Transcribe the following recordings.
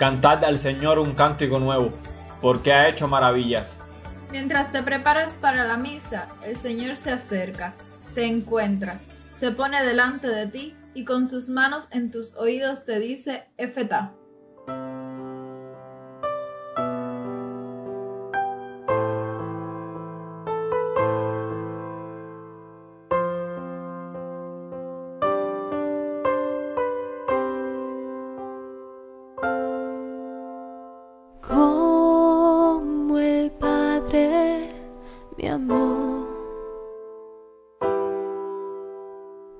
Cantad al Señor un cántico nuevo, porque ha hecho maravillas. Mientras te preparas para la misa, el Señor se acerca, te encuentra, se pone delante de ti y con sus manos en tus oídos te dice, Efetá.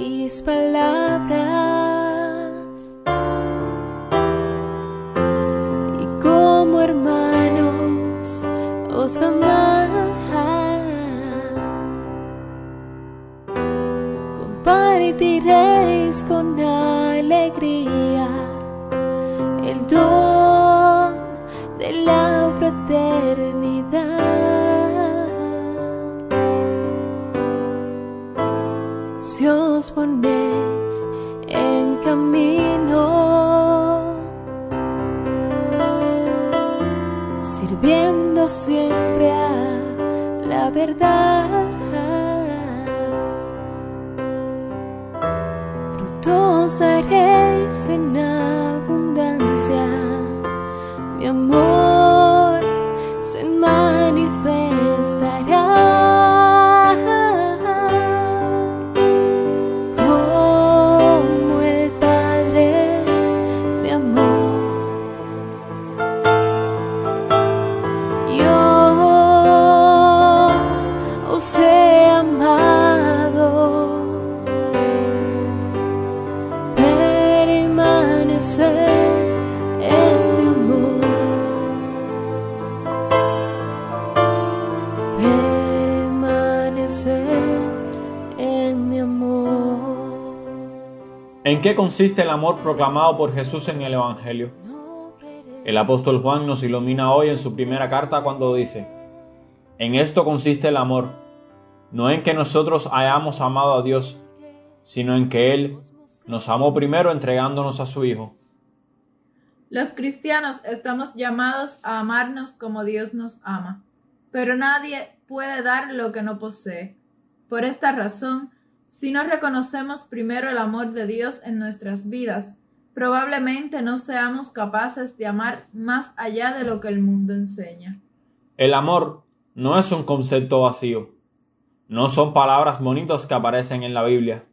mis palabras. Y como hermanos os amáis, compartiréis con alegría en camino, sirviendo siempre a la verdad. Frutos en abundancia, mi amor en mi amor. ¿En qué consiste el amor proclamado por Jesús en el Evangelio? El apóstol Juan nos ilumina hoy en su primera carta cuando dice, En esto consiste el amor, no en que nosotros hayamos amado a Dios, sino en que Él nos amó primero entregándonos a su Hijo. Los cristianos estamos llamados a amarnos como Dios nos ama, pero nadie puede dar lo que no posee. Por esta razón, si no reconocemos primero el amor de Dios en nuestras vidas, probablemente no seamos capaces de amar más allá de lo que el mundo enseña. El amor no es un concepto vacío, no son palabras bonitas que aparecen en la Biblia.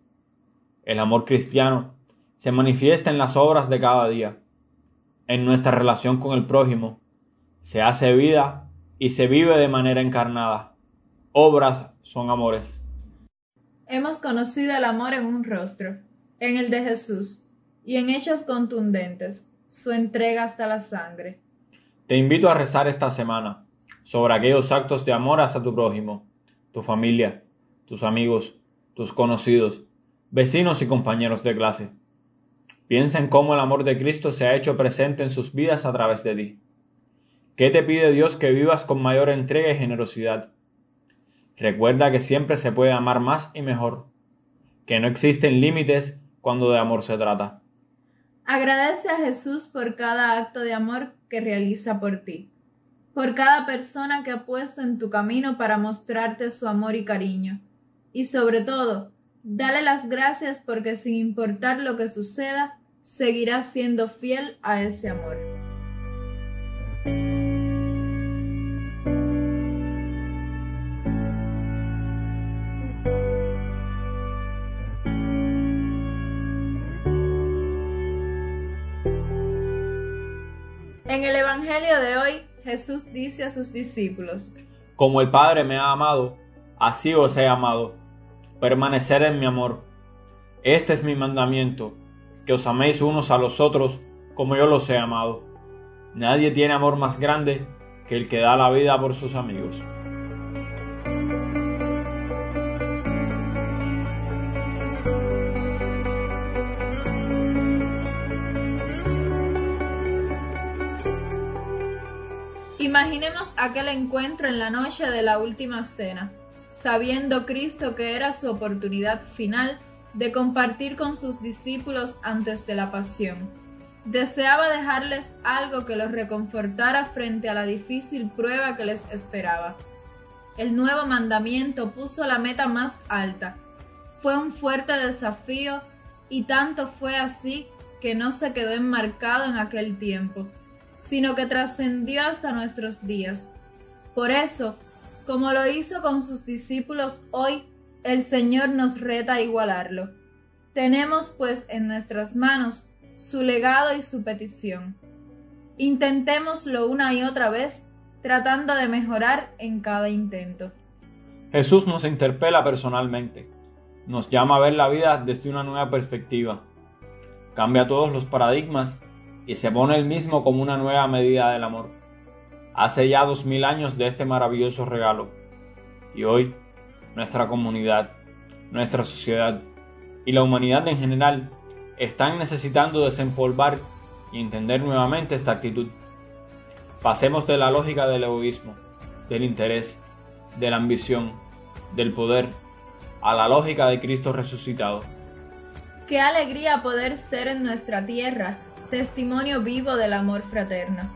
El amor cristiano se manifiesta en las obras de cada día, en nuestra relación con el prójimo, se hace vida y se vive de manera encarnada. Obras son amores. Hemos conocido el amor en un rostro, en el de Jesús, y en hechos contundentes, su entrega hasta la sangre. Te invito a rezar esta semana sobre aquellos actos de amor hacia tu prójimo, tu familia, tus amigos, tus conocidos, vecinos y compañeros de clase. Piensa en cómo el amor de Cristo se ha hecho presente en sus vidas a través de ti. ¿Qué te pide Dios que vivas con mayor entrega y generosidad? Recuerda que siempre se puede amar más y mejor, que no existen límites cuando de amor se trata. Agradece a Jesús por cada acto de amor que realiza por ti, por cada persona que ha puesto en tu camino para mostrarte su amor y cariño, y sobre todo, dale las gracias porque sin importar lo que suceda, seguirás siendo fiel a ese amor. En el Evangelio de hoy, Jesús dice a sus discípulos, Como el Padre me ha amado, así os he amado. permanecer en mi amor. Este es mi mandamiento, que os améis unos a los otros como yo los he amado. Nadie tiene amor más grande que el que da la vida por sus amigos. Imaginemos aquel encuentro en la noche de la última cena, sabiendo Cristo que era su oportunidad final de compartir con sus discípulos antes de la pasión. Deseaba dejarles algo que los reconfortara frente a la difícil prueba que les esperaba. El nuevo mandamiento puso la meta más alta. Fue un fuerte desafío y tanto fue así que no se quedó enmarcado en aquel tiempo, sino que trascendió hasta nuestros días. Por eso, como lo hizo con sus discípulos hoy, el Señor nos reta a igualarlo. Tenemos pues en nuestras manos su legado y su petición. Intentémoslo una y otra vez, tratando de mejorar en cada intento. Jesús nos interpela personalmente, nos llama a ver la vida desde una nueva perspectiva, cambia todos los paradigmas y se pone él mismo como una nueva medida del amor. Hace ya dos mil años de este maravilloso regalo, y hoy nuestra comunidad, nuestra sociedad y la humanidad en general están necesitando desempolvar y entender nuevamente esta actitud. Pasemos de la lógica del egoísmo, del interés, de la ambición, del poder, a la lógica de Cristo resucitado. Qué alegría poder ser en nuestra tierra testimonio vivo del amor fraterno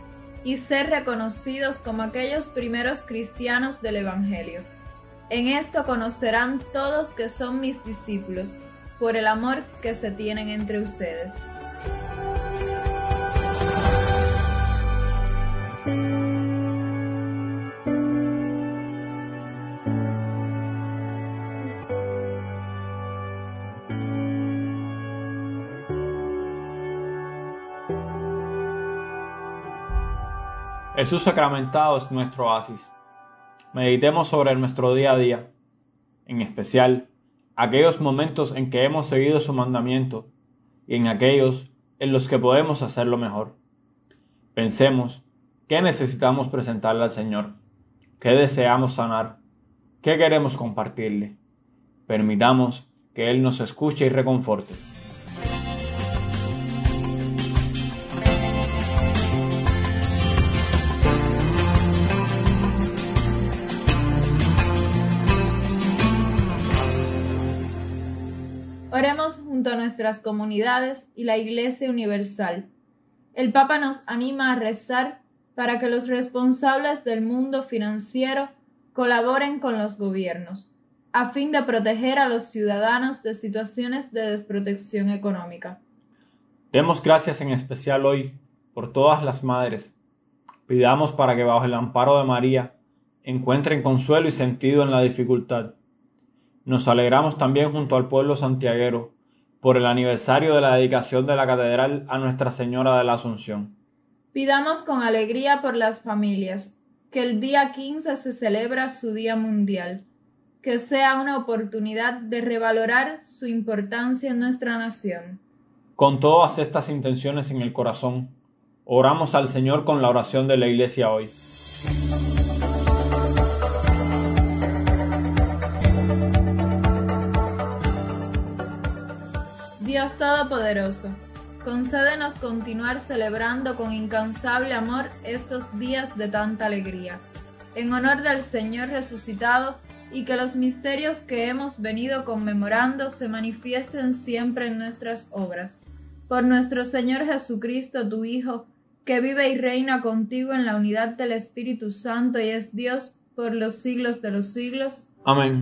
y ser reconocidos como aquellos primeros cristianos del Evangelio. En esto conocerán todos que son mis discípulos, por el amor que se tienen entre ustedes. Jesús sacramentado es nuestro oasis. Meditemos sobre nuestro día a día, en especial aquellos momentos en que hemos seguido su mandamiento y en aquellos en los que podemos hacerlo mejor. Pensemos qué necesitamos presentarle al Señor, qué deseamos sanar, qué queremos compartirle. Permitamos que Él nos escuche y reconforte. Junto a nuestras comunidades y la Iglesia Universal. El Papa nos anima a rezar para que los responsables del mundo financiero colaboren con los gobiernos, a fin de proteger a los ciudadanos de situaciones de desprotección económica. Demos gracias en especial hoy por todas las madres. Pidamos para que bajo el amparo de María encuentren consuelo y sentido en la dificultad nos alegramos también junto al pueblo santiaguero por el aniversario de la dedicación de la catedral a Nuestra Señora de la Asunción. Pidamos con alegría por las familias, que el día 15 se celebra su Día Mundial, que sea una oportunidad de revalorar su importancia en nuestra nación. Con todas estas intenciones en el corazón, oramos al Señor con la oración de la Iglesia hoy. Dios Todopoderoso, concédenos continuar celebrando con incansable amor estos días de tanta alegría, en honor del Señor resucitado, y que los misterios que hemos venido conmemorando se manifiesten siempre en nuestras obras. Por nuestro Señor Jesucristo, tu Hijo, que vive y reina contigo en la unidad del Espíritu Santo y es Dios por los siglos de los siglos. Amén.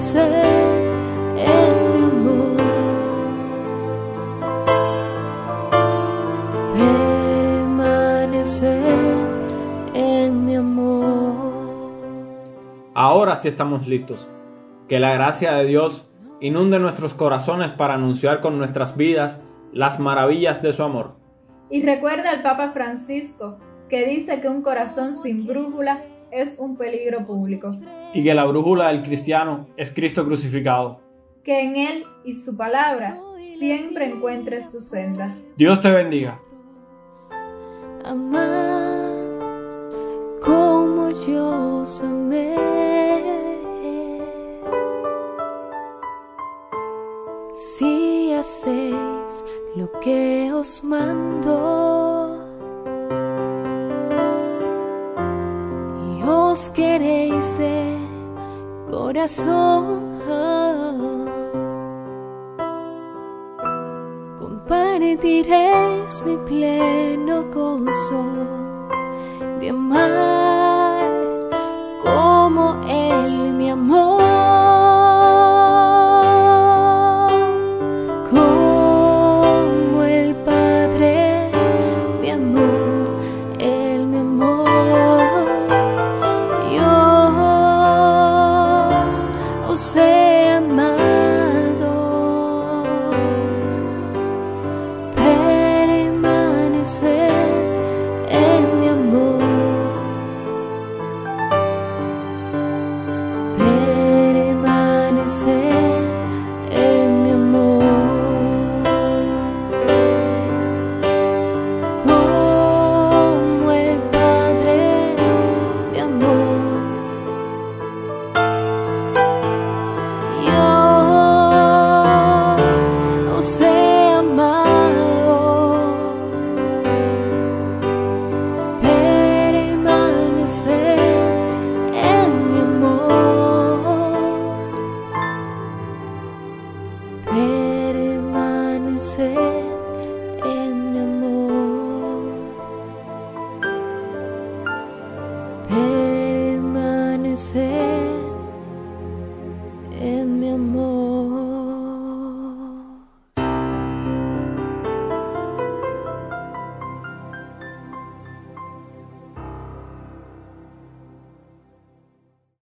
Permanecer en mi amor. Permanecer en mi amor. Ahora sí estamos listos. Que la gracia de Dios inunde nuestros corazones para anunciar con nuestras vidas las maravillas de su amor. Y recuerda al Papa Francisco, que dice que un corazón sin brújula es un peligro público. Y que la brújula del cristiano es Cristo crucificado. Que en Él y su palabra siempre encuentres tu senda. Dios te bendiga. Amar como yo os amé. Si hacéis lo que os mando os queréis de corazón. Compartiréis mi pleno gozo de amar en mi amor. Permanecer